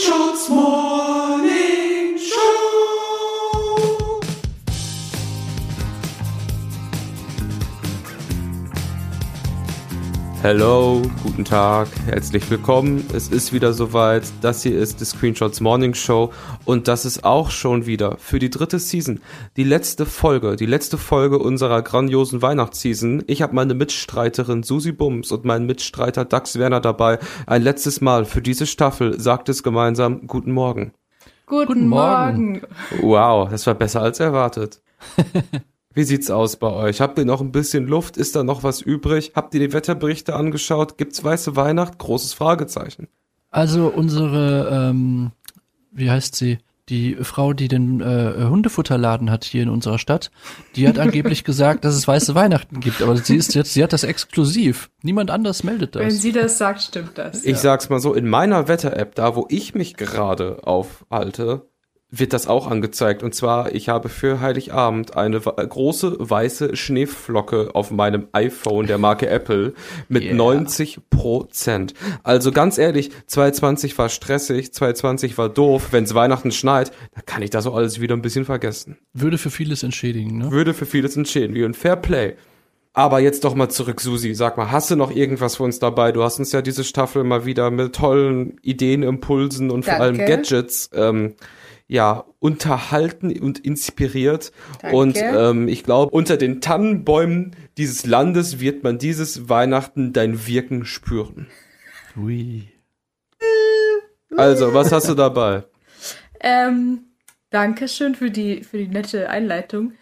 Screenshots Morning Hello, guten Tag, herzlich willkommen. Es ist wieder soweit. Das hier ist die Screenshots Morning Show und das ist auch schon wieder für die dritte Season die letzte Folge, die letzte Folge unserer grandiosen Weihnachtsseason. Ich habe meine Mitstreiterin Susi Bums und meinen Mitstreiter Dax Werner dabei. Ein letztes Mal für diese Staffel sagt es gemeinsam Guten Morgen. Guten, Guten Morgen. Morgen. Wow, das war besser als erwartet. Wie sieht's aus bei euch? Habt ihr noch ein bisschen Luft? Ist da noch was übrig? Habt ihr die Wetterberichte angeschaut? Gibt's weiße Weihnacht? Großes Fragezeichen. Also unsere, ähm, wie heißt sie? Die Frau, die den äh, Hundefutterladen hat hier in unserer Stadt, die hat angeblich gesagt, dass es weiße Weihnachten gibt, aber sie ist jetzt, sie hat das exklusiv. Niemand anders meldet Wenn das. sie das sagt, stimmt das. Ich sag's mal so, in meiner Wetter-App, da wo ich mich gerade aufhalte, wird das auch angezeigt. Und zwar, ich habe für Heiligabend eine große weiße Schneeflocke auf meinem iPhone der Marke Apple mit Yeah. 90 Prozent. Also ganz ehrlich, 2020 war stressig, 2020 war doof. Wenn's Weihnachten schneit, dann kann ich das auch alles wieder ein bisschen vergessen. Würde für vieles entschädigen, ne? Würde für vieles wie ein Fair Play. Aber jetzt doch mal zurück, Susi. Sag mal, hast du noch irgendwas für uns dabei? Du hast uns ja diese Staffel mal wieder mit tollen Ideen, Impulsen und vor allem Danke. Gadgets ähm, ja unterhalten und inspiriert. Danke. Und ähm, ich glaube, unter den Tannenbäumen dieses Landes wird man dieses Weihnachten dein Wirken spüren. Ui. Also, was hast du dabei? Ähm, danke schön für die, für die nette Einleitung.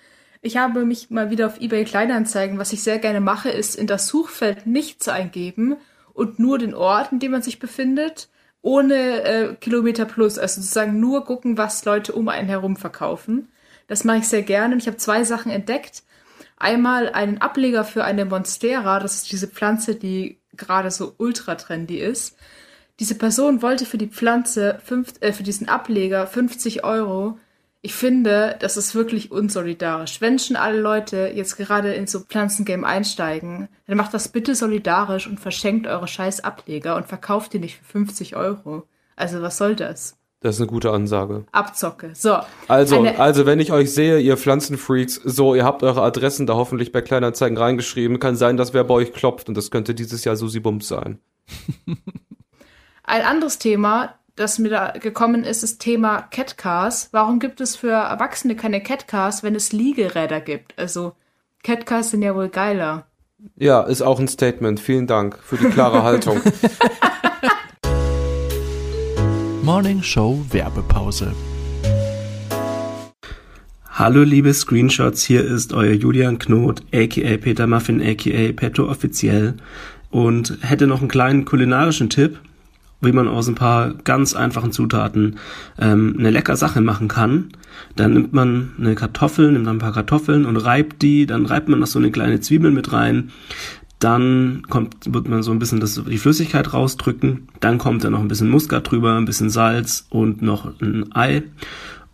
Ich habe mich mal wieder auf eBay Kleinanzeigen, was ich sehr gerne mache, ist in das Suchfeld nichts eingeben und nur den Ort, in dem man sich befindet, ohne äh, Kilometer plus, also sozusagen nur gucken, was Leute um einen herum verkaufen. Das mache ich sehr gerne und ich habe zwei Sachen entdeckt. Einmal einen Ableger für eine Monstera, das ist diese Pflanze, die gerade so ultra trendy ist. Diese Person wollte für die Pflanze, fünf, äh, für diesen Ableger 50 Euro. Ich finde, das ist wirklich unsolidarisch. Wenn schon alle Leute jetzt gerade in so Pflanzengame einsteigen, dann macht das bitte solidarisch und verschenkt eure scheiß Ableger und verkauft die nicht für 50 Euro. Also was soll das? Das ist eine gute Ansage. Abzocke. So. Also, Eine- also wenn ich euch sehe, ihr Pflanzenfreaks, so, ihr habt eure Adressen da hoffentlich bei Kleinanzeigen reingeschrieben. Kann sein, dass wer bei euch klopft und das könnte dieses Jahr Susi Bums sein. Ein anderes Thema, das mir da gekommen ist, ist Thema Catcars. Warum gibt es für Erwachsene keine Catcars, wenn es Liegeräder gibt? Also Catcars sind ja wohl geiler. Ja, ist auch ein Statement. Vielen Dank für die klare Haltung. Morning Show Werbepause. Hallo liebe Screenshots, hier ist euer Julian Knot, aka Peter Muffin, aka Petto offiziell und hätte noch einen kleinen kulinarischen Tipp, wie man aus ein paar ganz einfachen Zutaten ähm, eine lecker Sache machen kann. Dann nimmt man eine Kartoffel, nimmt dann ein paar Kartoffeln und reibt die, dann reibt man noch so eine kleine Zwiebel mit rein. Dann kommt, wird man so ein bisschen das, die Flüssigkeit rausdrücken. Dann kommt da noch ein bisschen Muskat drüber, ein bisschen Salz und noch ein Ei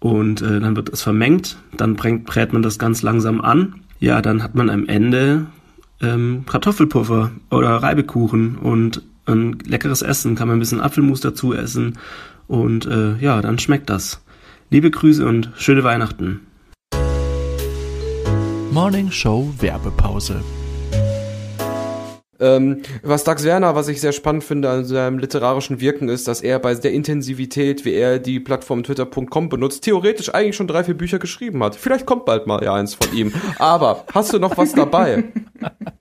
und äh, dann wird es vermengt, dann brängt, brät man das ganz langsam an. Ja, dann hat man am Ende ähm, Kartoffelpuffer oder Reibekuchen und ein leckeres Essen, kann man ein bisschen Apfelmus dazu essen und äh, ja, dann schmeckt das. Liebe Grüße und schöne Weihnachten. Morning Show Werbepause. ähm, was Dax Werner, was ich sehr spannend finde an seinem literarischen Wirken, ist, dass er bei der Intensivität, wie er die Plattform twitter.com benutzt, theoretisch eigentlich schon drei, vier Bücher geschrieben hat. Vielleicht kommt bald mal ja eins von ihm. Aber hast du noch was dabei?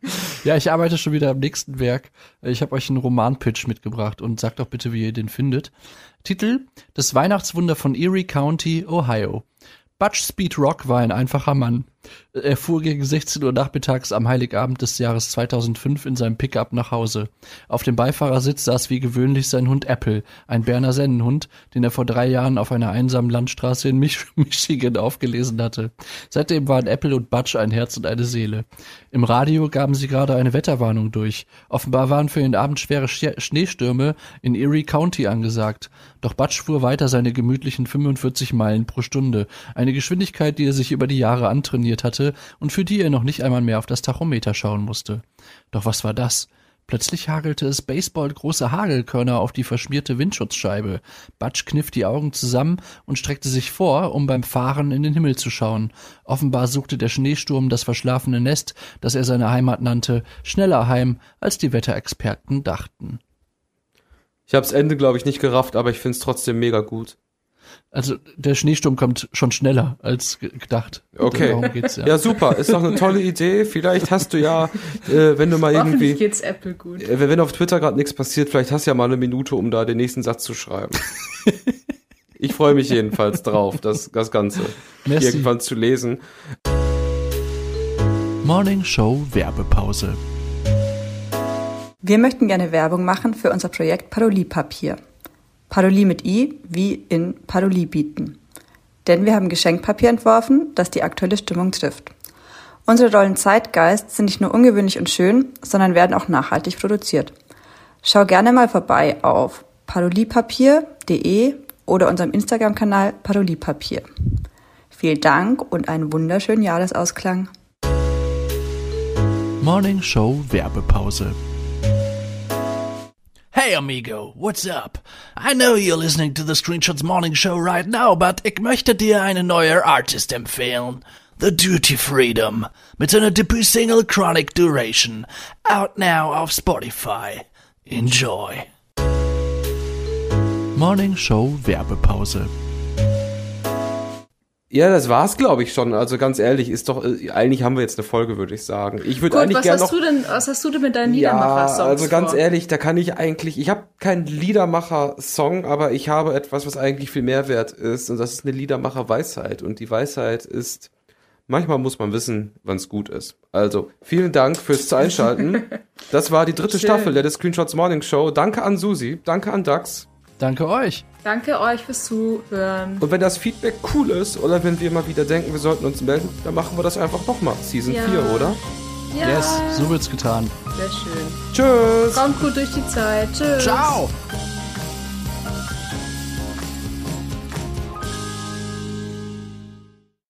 Ja, ich arbeite schon wieder am nächsten Werk. Ich habe euch einen Romanpitch mitgebracht und sagt doch bitte, wie ihr den findet. Titel: Das Weihnachtswunder von Erie County, Ohio. Butch Speed Rock war ein einfacher Mann. Er fuhr gegen 16 Uhr nachmittags am Heiligabend des Jahres 2005 in seinem Pickup nach Hause. Auf dem Beifahrersitz saß wie gewöhnlich sein Hund Apple, ein Berner Sennenhund, den er vor drei Jahren auf einer einsamen Landstraße in Mich Michigan aufgelesen hatte. Seitdem waren Apple und Butch ein Herz und eine Seele. Im Radio gaben sie gerade eine Wetterwarnung durch. Offenbar waren für den Abend schwere Sch Schneestürme in Erie County angesagt. Doch Butch fuhr weiter seine gemütlichen 45 Meilen pro Stunde. Eine Geschwindigkeit, die er sich über die Jahre antrainiert hatte und für die er noch nicht einmal mehr auf das Tachometer schauen musste. Doch was war das? Plötzlich hagelte es baseballgroße Hagelkörner auf die verschmierte Windschutzscheibe. Butch kniff die Augen zusammen und streckte sich vor, um beim Fahren in den Himmel zu schauen. Offenbar suchte der Schneesturm das verschlafene Nest, das er seine Heimat nannte, schneller heim, als die Wetterexperten dachten. Ich hab's Ende, glaube ich, nicht gerafft, aber ich find's trotzdem mega gut. Also der Schneesturm kommt schon schneller als ge- gedacht. Okay. Darum geht's ja. Ja, super. Ist doch eine tolle Idee. Vielleicht hast du ja, äh, wenn du mal irgendwie, geht's Apple gut. äh, wenn auf Twitter gerade nichts passiert, vielleicht hast du ja mal eine Minute, um da den nächsten Satz zu schreiben. ich freue mich jedenfalls drauf, das, das Ganze Merci. irgendwann zu lesen. Morning Show Werbepause. Wir möchten gerne Werbung machen für unser Projekt Paroliepapier. Parolie mit I wie in Parolie bieten. Denn wir haben Geschenkpapier entworfen, das die aktuelle Stimmung trifft. Unsere Rollen Zeitgeist sind nicht nur ungewöhnlich und schön, sondern werden auch nachhaltig produziert. Schau gerne mal vorbei auf paroliepapier.de oder unserem Instagram-Kanal Paroliepapier. Vielen Dank und einen wunderschönen Jahresausklang. Morning Show Werbepause. Hey amigo, what's up? I know you're listening to the Screenshots Morning Show right now, but ich möchte dir eine neue Artist empfehlen. The Duty Freedom. Mit seiner Debüt-Single Chronic Duration. Out now auf Spotify. Enjoy. Morning Show Werbepause. Ja, das war's, glaube ich schon. Also ganz ehrlich, ist doch, äh, eigentlich haben wir jetzt eine Folge, würde ich sagen. Ich würde Gut, eigentlich was gerne hast noch. du denn, was hast du denn mit deinen Ja, Liedermacher-Songs also ganz vor? ehrlich, da kann ich eigentlich, ich habe keinen Liedermacher-Song, aber ich habe etwas, was eigentlich viel mehr wert ist und das ist eine Liedermacher-Weisheit und die Weisheit ist, manchmal muss man wissen, wann's gut ist. Also, vielen Dank fürs Einschalten. Das war die dritte Schön. Staffel der Screenshots Morning Show. Danke an Susi, danke an Dax. Danke euch. Danke euch fürs Zuhören. Und wenn das Feedback cool ist oder wenn wir mal wieder denken, wir sollten uns melden, dann machen wir das einfach nochmal. Season Ja. 4, oder? Ja, Yes, so wird's getan. sehr schön. Tschüss! Kommt gut durch die Zeit. Tschüss. Ciao!